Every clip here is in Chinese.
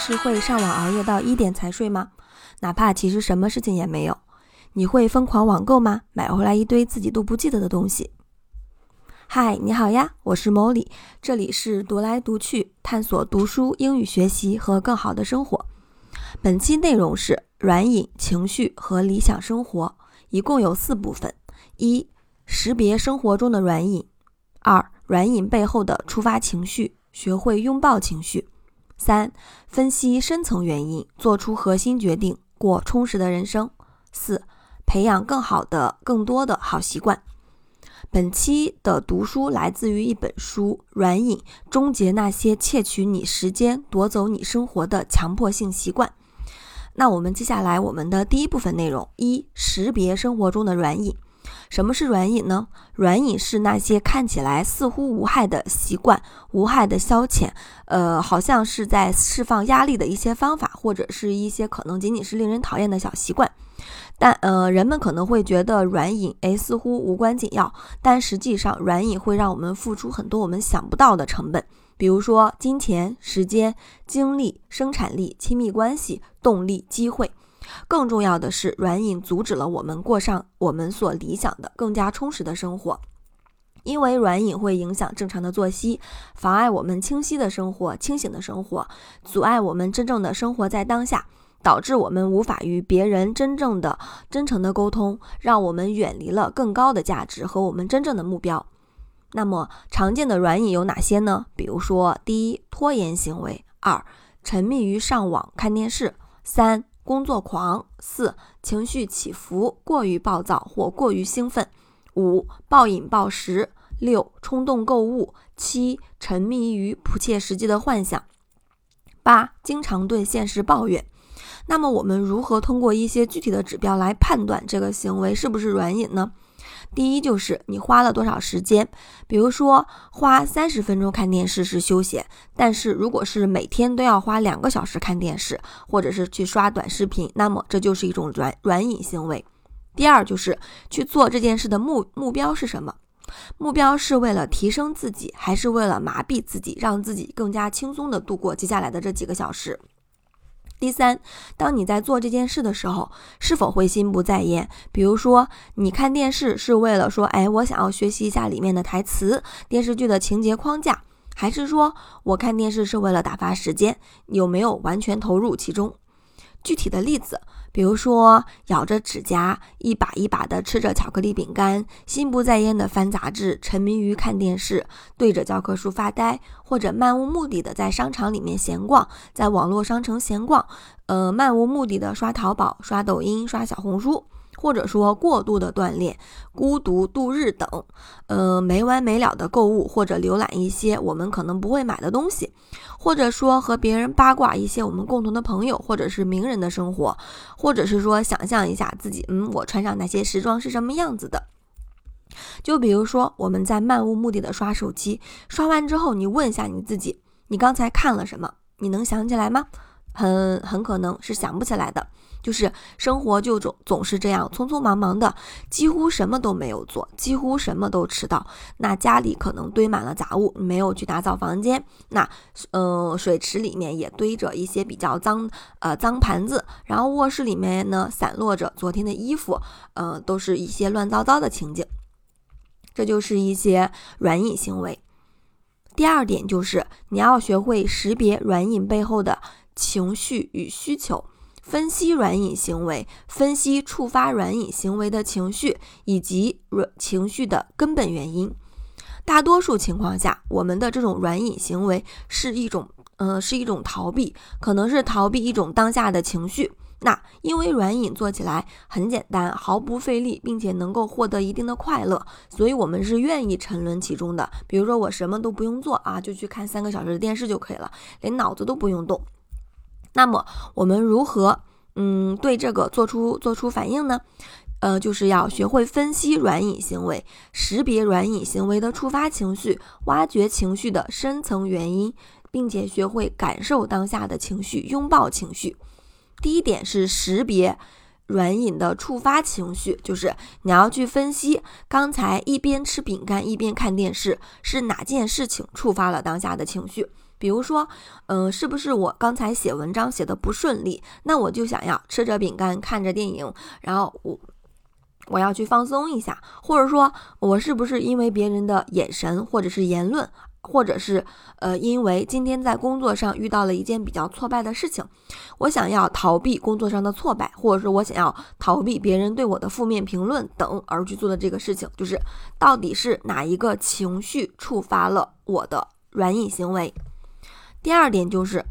是会上网熬夜到一点才睡吗？哪怕其实什么事情也没有，你会疯狂网购吗？买回来一堆自己都不记得的东西。嗨，你好呀，我是 Molly，这里是读来读去，探索读书、英语学习和更好的生活。本期内容是软饮、情绪和理想生活，一共有四部分：一、识别生活中的软饮；二、软饮背后的触发情绪，学会拥抱情绪；三、分析深层原因，做出核心决定，过充实的人生；四、培养更好的、更多的好习惯。本期的读书来自于一本书《软饮：终结那些窃取你时间、夺走你生活的强迫性习惯》。那我们接下来我们的第一部分内容：一、识别生活中的软饮。什么是软饮呢？软饮是那些看起来似乎无害的习惯、无害的消遣，呃，好像是在释放压力的一些方法，或者是一些可能仅仅是令人讨厌的小习惯。但呃，人们可能会觉得软饮诶似乎无关紧要，但实际上软饮会让我们付出很多我们想不到的成本，比如说金钱、时间、精力、生产力、亲密关系、动力、机会。更重要的是，软瘾阻止了我们过上我们所理想的更加充实的生活，因为软瘾会影响正常的作息，妨碍我们清晰的生活、清醒的生活，阻碍我们真正的生活在当下，导致我们无法与别人真正的、真诚的沟通，让我们远离了更高的价值和我们真正的目标。那么，常见的软瘾有哪些呢？比如说，第一，拖延行为；二，沉迷于上网看电视；三。工作狂，四情绪起伏，过于暴躁或过于兴奋，五暴饮暴食，六冲动购物，七沉迷于不切实际的幻想，八经常对现实抱怨。那么我们如何通过一些具体的指标来判断这个行为是不是软瘾呢？第一就是你花了多少时间，比如说花三十分钟看电视是休闲，但是如果是每天都要花两个小时看电视，或者是去刷短视频，那么这就是一种软软瘾行为。第二就是去做这件事的目目标是什么？目标是为了提升自己，还是为了麻痹自己，让自己更加轻松的度过接下来的这几个小时？第三，当你在做这件事的时候，是否会心不在焉？比如说，你看电视是为了说，哎，我想要学习一下里面的台词、电视剧的情节框架，还是说我看电视是为了打发时间？有没有完全投入其中？具体的例子。比如说，咬着指甲，一把一把的吃着巧克力饼干，心不在焉的翻杂志，沉迷于看电视，对着教科书发呆，或者漫无目的的在商场里面闲逛，在网络商城闲逛，呃，漫无目的的刷淘宝、刷抖音、刷小红书。或者说过度的锻炼、孤独度日等，呃，没完没了的购物或者浏览一些我们可能不会买的东西，或者说和别人八卦一些我们共同的朋友或者是名人的生活，或者是说想象一下自己，嗯，我穿上那些时装是什么样子的。就比如说我们在漫无目的的刷手机，刷完之后你问一下你自己，你刚才看了什么？你能想起来吗？很很可能是想不起来的。就是生活就总总是这样匆匆忙忙的，几乎什么都没有做，几乎什么都迟到。那家里可能堆满了杂物，没有去打扫房间。那，呃，水池里面也堆着一些比较脏，呃，脏盘子。然后卧室里面呢，散落着昨天的衣服，呃，都是一些乱糟糟的情景。这就是一些软饮行为。第二点就是你要学会识别软饮背后的情绪与需求。分析软饮行为，分析触发软饮行为的情绪以及软情绪的根本原因。大多数情况下，我们的这种软饮行为是一种，呃，是一种逃避，可能是逃避一种当下的情绪。那因为软饮做起来很简单，毫不费力，并且能够获得一定的快乐，所以我们是愿意沉沦其中的。比如说，我什么都不用做啊，就去看三个小时的电视就可以了，连脑子都不用动。那么我们如何，嗯，对这个做出做出反应呢？呃，就是要学会分析软饮行为，识别软饮行为的触发情绪，挖掘情绪的深层原因，并且学会感受当下的情绪，拥抱情绪。第一点是识别软饮的触发情绪，就是你要去分析刚才一边吃饼干一边看电视是哪件事情触发了当下的情绪。比如说，嗯，是不是我刚才写文章写的不顺利，那我就想要吃着饼干看着电影，然后我我要去放松一下，或者说，我是不是因为别人的眼神或者是言论？或者是，呃，因为今天在工作上遇到了一件比较挫败的事情，我想要逃避工作上的挫败，或者说我想要逃避别人对我的负面评论等而去做的这个事情，就是到底是哪一个情绪触发了我的软饮行为？第二点就是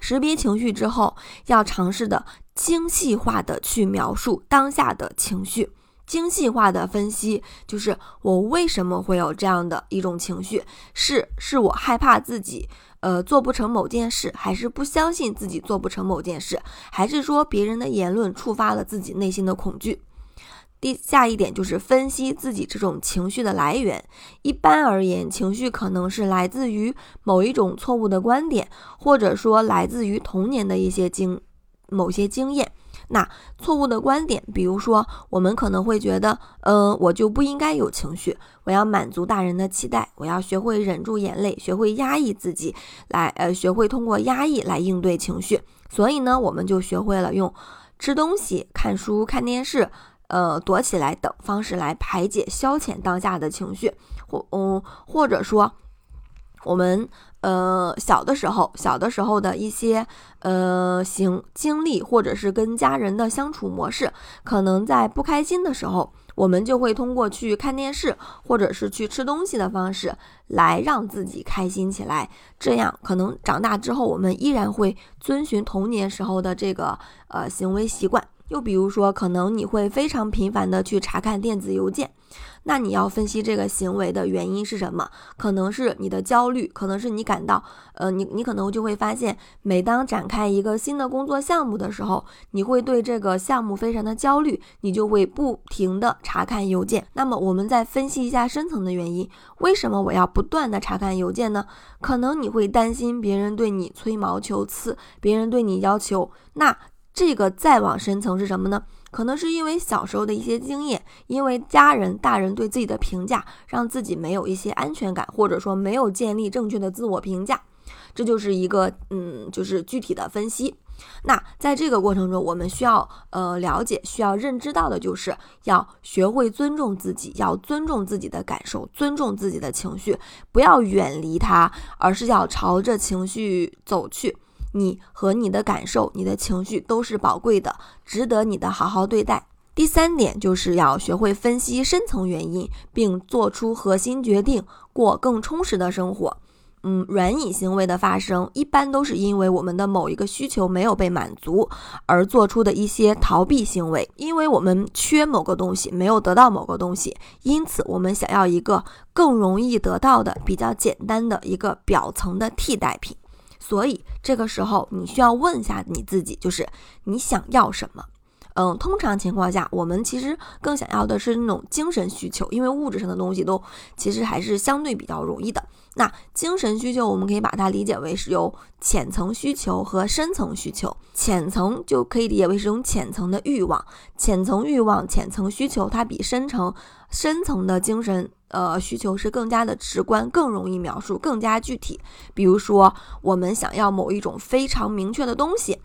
识别情绪之后，要尝试的精细化的去描述当下的情绪。精细化的分析就是我为什么会有这样的一种情绪，是是我害怕自己呃做不成某件事，还是不相信自己做不成某件事，还是说别人的言论触发了自己内心的恐惧？第下一点就是分析自己这种情绪的来源。一般而言，情绪可能是来自于某一种错误的观点，或者说来自于童年的一些经某些经验。那错误的观点，比如说，我们可能会觉得，嗯，我就不应该有情绪，我要满足大人的期待，我要学会忍住眼泪，学会压抑自己，来，呃，学会通过压抑来应对情绪。所以呢，我们就学会了用吃东西、看书、看电视，呃，躲起来等方式来排解、消遣当下的情绪，或，嗯，或者说，我们。呃，小的时候，小的时候的一些呃行经历，或者是跟家人的相处模式，可能在不开心的时候，我们就会通过去看电视，或者是去吃东西的方式来让自己开心起来。这样，可能长大之后，我们依然会遵循童年时候的这个呃行为习惯。又比如说，可能你会非常频繁的去查看电子邮件。那你要分析这个行为的原因是什么？可能是你的焦虑，可能是你感到，呃，你你可能就会发现，每当展开一个新的工作项目的时候，你会对这个项目非常的焦虑，你就会不停的查看邮件。那么我们再分析一下深层的原因，为什么我要不断的查看邮件呢？可能你会担心别人对你吹毛求疵，别人对你要求，那这个再往深层是什么呢？可能是因为小时候的一些经验，因为家人、大人对自己的评价，让自己没有一些安全感，或者说没有建立正确的自我评价，这就是一个嗯，就是具体的分析。那在这个过程中，我们需要呃了解、需要认知到的就是要学会尊重自己，要尊重自己的感受，尊重自己的情绪，不要远离它，而是要朝着情绪走去。你和你的感受、你的情绪都是宝贵的，值得你的好好对待。第三点就是要学会分析深层原因，并做出核心决定，过更充实的生活。嗯，软饮行为的发生，一般都是因为我们的某一个需求没有被满足而做出的一些逃避行为。因为我们缺某个东西，没有得到某个东西，因此我们想要一个更容易得到的、比较简单的一个表层的替代品。所以这个时候，你需要问一下你自己，就是你想要什么？嗯，通常情况下，我们其实更想要的是那种精神需求，因为物质上的东西都其实还是相对比较容易的。那精神需求，我们可以把它理解为是由浅层需求和深层需求。浅层就可以理解为是种浅层的欲望，浅层欲望、浅层需求，它比深层深层的精神。呃，需求是更加的直观，更容易描述，更加具体。比如说，我们想要某一种非常明确的东西，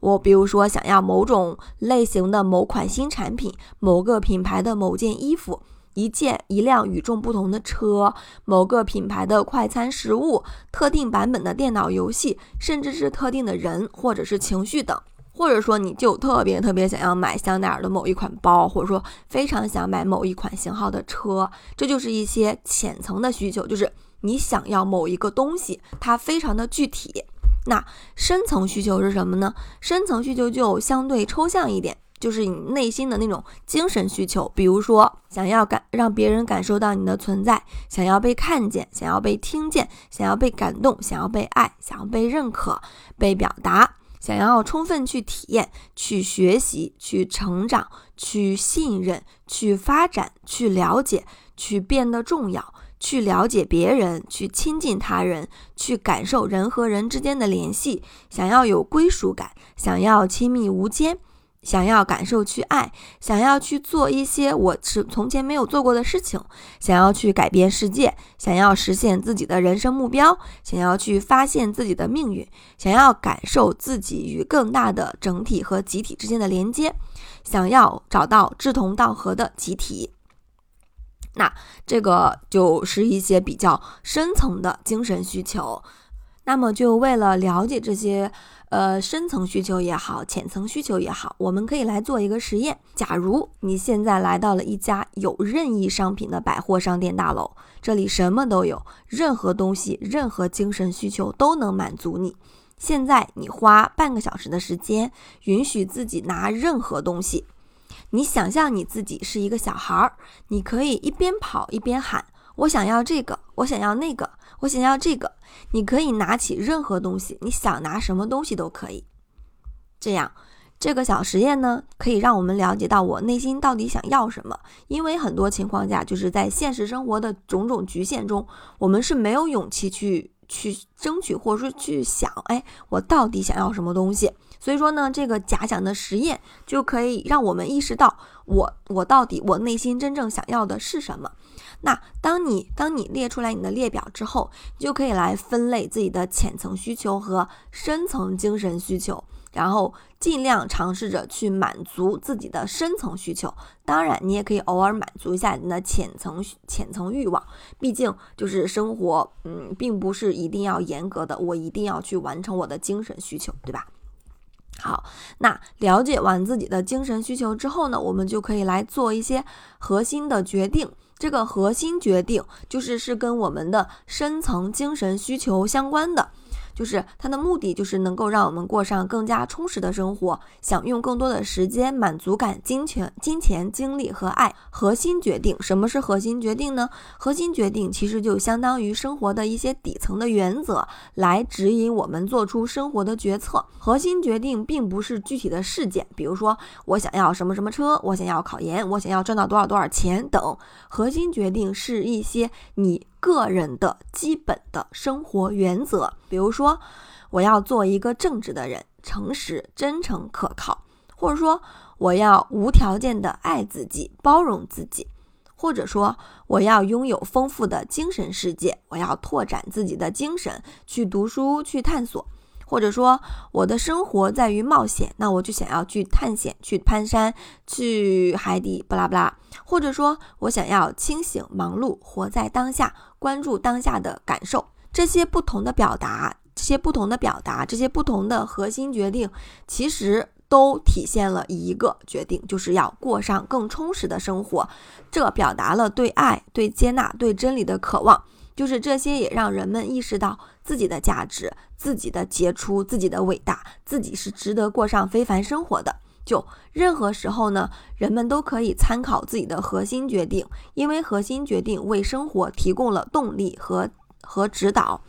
我比如说想要某种类型的某款新产品，某个品牌的某件衣服，一件一辆与众不同的车，某个品牌的快餐食物，特定版本的电脑游戏，甚至是特定的人或者是情绪等。或者说，你就特别特别想要买香奈儿的某一款包，或者说非常想买某一款型号的车，这就是一些浅层的需求，就是你想要某一个东西，它非常的具体。那深层需求是什么呢？深层需求就相对抽象一点，就是你内心的那种精神需求，比如说想要感让别人感受到你的存在，想要被看见，想要被听见，想要被感动，想要被爱，想要被认可，被表达。想要充分去体验、去学习、去成长、去信任、去发展、去了解、去变得重要、去了解别人、去亲近他人、去感受人和人之间的联系，想要有归属感，想要亲密无间，想要感受去爱，想要去做一些我是从前没有做过的事情，想要去改变世界，想要实现自己的人生目标，想要去发现自己的命运，想要感受自己与更大的整体和集体之间的连接，想要找到志同道合的集体。那这个就是一些比较深层的精神需求。那么，就为了了解这些。呃，深层需求也好，浅层需求也好，我们可以来做一个实验。假如你现在来到了一家有任意商品的百货商店大楼，这里什么都有，任何东西、任何精神需求都能满足你。现在你花半个小时的时间，允许自己拿任何东西。你想象你自己是一个小孩儿，你可以一边跑一边喊：“我想要这个，我想要那个。”我想要这个，你可以拿起任何东西，你想拿什么东西都可以。这样，这个小实验呢，可以让我们了解到我内心到底想要什么。因为很多情况下，就是在现实生活的种种局限中，我们是没有勇气去去争取，或者说去想，哎，我到底想要什么东西。所以说呢，这个假想的实验就可以让我们意识到，我我到底我内心真正想要的是什么。那当你当你列出来你的列表之后，你就可以来分类自己的浅层需求和深层精神需求，然后尽量尝试着去满足自己的深层需求。当然，你也可以偶尔满足一下你的浅层浅层欲望，毕竟就是生活，嗯，并不是一定要严格的，我一定要去完成我的精神需求，对吧？好，那了解完自己的精神需求之后呢，我们就可以来做一些核心的决定。这个核心决定就是是跟我们的深层精神需求相关的。就是它的目的，就是能够让我们过上更加充实的生活，享用更多的时间、满足感、金钱、金钱、精力和爱。核心决定，什么是核心决定呢？核心决定其实就相当于生活的一些底层的原则，来指引我们做出生活的决策。核心决定并不是具体的事件，比如说我想要什么什么车，我想要考研，我想要赚到多少多少钱等。核心决定是一些你。个人的基本的生活原则，比如说，我要做一个正直的人，诚实、真诚、可靠；或者说，我要无条件的爱自己，包容自己；或者说，我要拥有丰富的精神世界，我要拓展自己的精神，去读书，去探索。或者说我的生活在于冒险，那我就想要去探险、去攀山、去海底，不拉不拉。或者说我想要清醒、忙碌、活在当下，关注当下的感受。这些不同的表达，这些不同的表达，这些不同的核心决定，其实都体现了一个决定，就是要过上更充实的生活。这表达了对爱、对接纳、对真理的渴望。就是这些也让人们意识到自己的价值、自己的杰出、自己的伟大，自己是值得过上非凡生活的。就任何时候呢，人们都可以参考自己的核心决定，因为核心决定为生活提供了动力和和指导。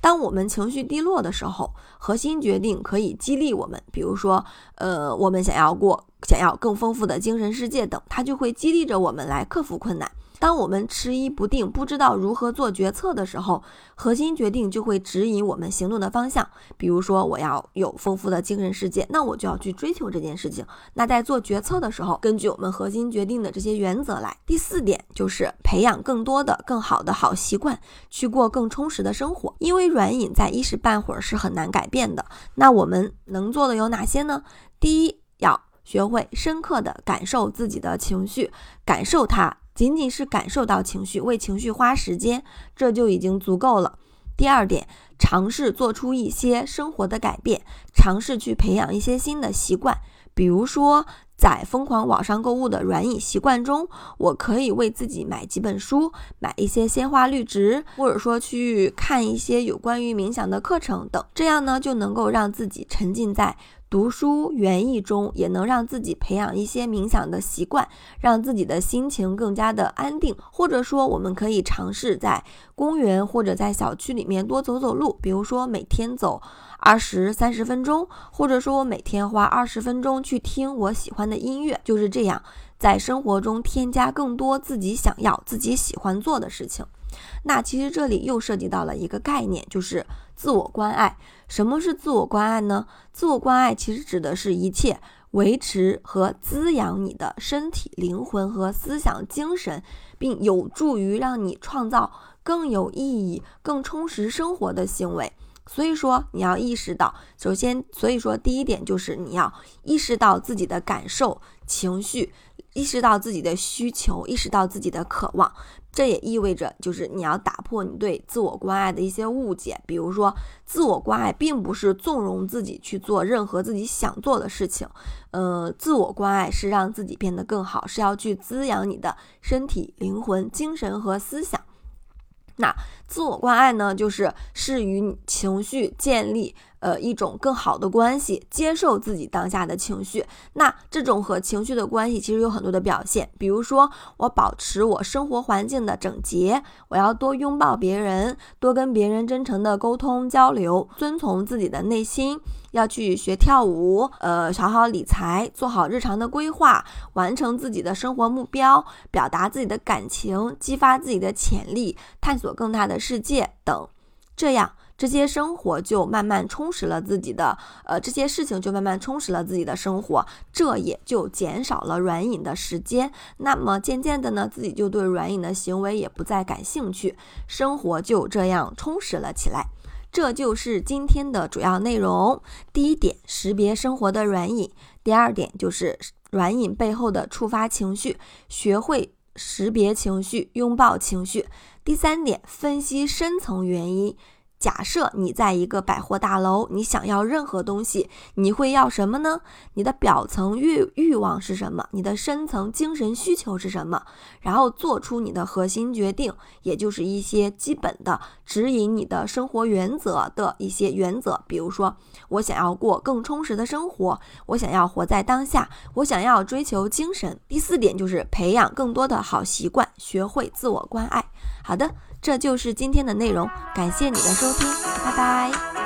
当我们情绪低落的时候，核心决定可以激励我们，比如说，呃，我们想要过想要更丰富的精神世界等，它就会激励着我们来克服困难。当我们迟疑不定、不知道如何做决策的时候，核心决定就会指引我们行动的方向。比如说，我要有丰富的精神世界，那我就要去追求这件事情。那在做决策的时候，根据我们核心决定的这些原则来。第四点就是培养更多的、更好的好习惯，去过更充实的生活。因为软饮在一时半会儿是很难改变的。那我们能做的有哪些呢？第一，要学会深刻的感受自己的情绪，感受它。仅仅是感受到情绪，为情绪花时间，这就已经足够了。第二点，尝试做出一些生活的改变，尝试去培养一些新的习惯。比如说，在疯狂网上购物的软饮习惯中，我可以为自己买几本书，买一些鲜花绿植，或者说去看一些有关于冥想的课程等。这样呢，就能够让自己沉浸在。读书园艺中也能让自己培养一些冥想的习惯，让自己的心情更加的安定。或者说，我们可以尝试在公园或者在小区里面多走走路，比如说每天走二十三十分钟，或者说我每天花二十分钟去听我喜欢的音乐。就是这样，在生活中添加更多自己想要、自己喜欢做的事情。那其实这里又涉及到了一个概念，就是自我关爱。什么是自我关爱呢？自我关爱其实指的是一切维持和滋养你的身体、灵魂和思想、精神，并有助于让你创造更有意义、更充实生活的行为。所以说，你要意识到，首先，所以说第一点就是你要意识到自己的感受、情绪，意识到自己的需求，意识到自己的渴望。这也意味着，就是你要打破你对自我关爱的一些误解。比如说，自我关爱并不是纵容自己去做任何自己想做的事情，呃，自我关爱是让自己变得更好，是要去滋养你的身体、灵魂、精神和思想。那自我关爱呢，就是是与情绪建立。呃，一种更好的关系，接受自己当下的情绪。那这种和情绪的关系其实有很多的表现，比如说我保持我生活环境的整洁，我要多拥抱别人，多跟别人真诚的沟通交流，遵从自己的内心，要去学跳舞，呃，好好理财，做好日常的规划，完成自己的生活目标，表达自己的感情，激发自己的潜力，探索更大的世界等，这样。这些生活就慢慢充实了自己的，呃，这些事情就慢慢充实了自己的生活，这也就减少了软饮的时间。那么渐渐的呢，自己就对软饮的行为也不再感兴趣，生活就这样充实了起来。这就是今天的主要内容。第一点，识别生活的软饮；第二点就是软饮背后的触发情绪，学会识别情绪，拥抱情绪；第三点，分析深层原因。假设你在一个百货大楼，你想要任何东西，你会要什么呢？你的表层欲欲望是什么？你的深层精神需求是什么？然后做出你的核心决定，也就是一些基本的指引你的生活原则的一些原则。比如说，我想要过更充实的生活，我想要活在当下，我想要追求精神。第四点就是培养更多的好习惯，学会自我关爱。好的。这就是今天的内容，感谢你的收听，拜拜。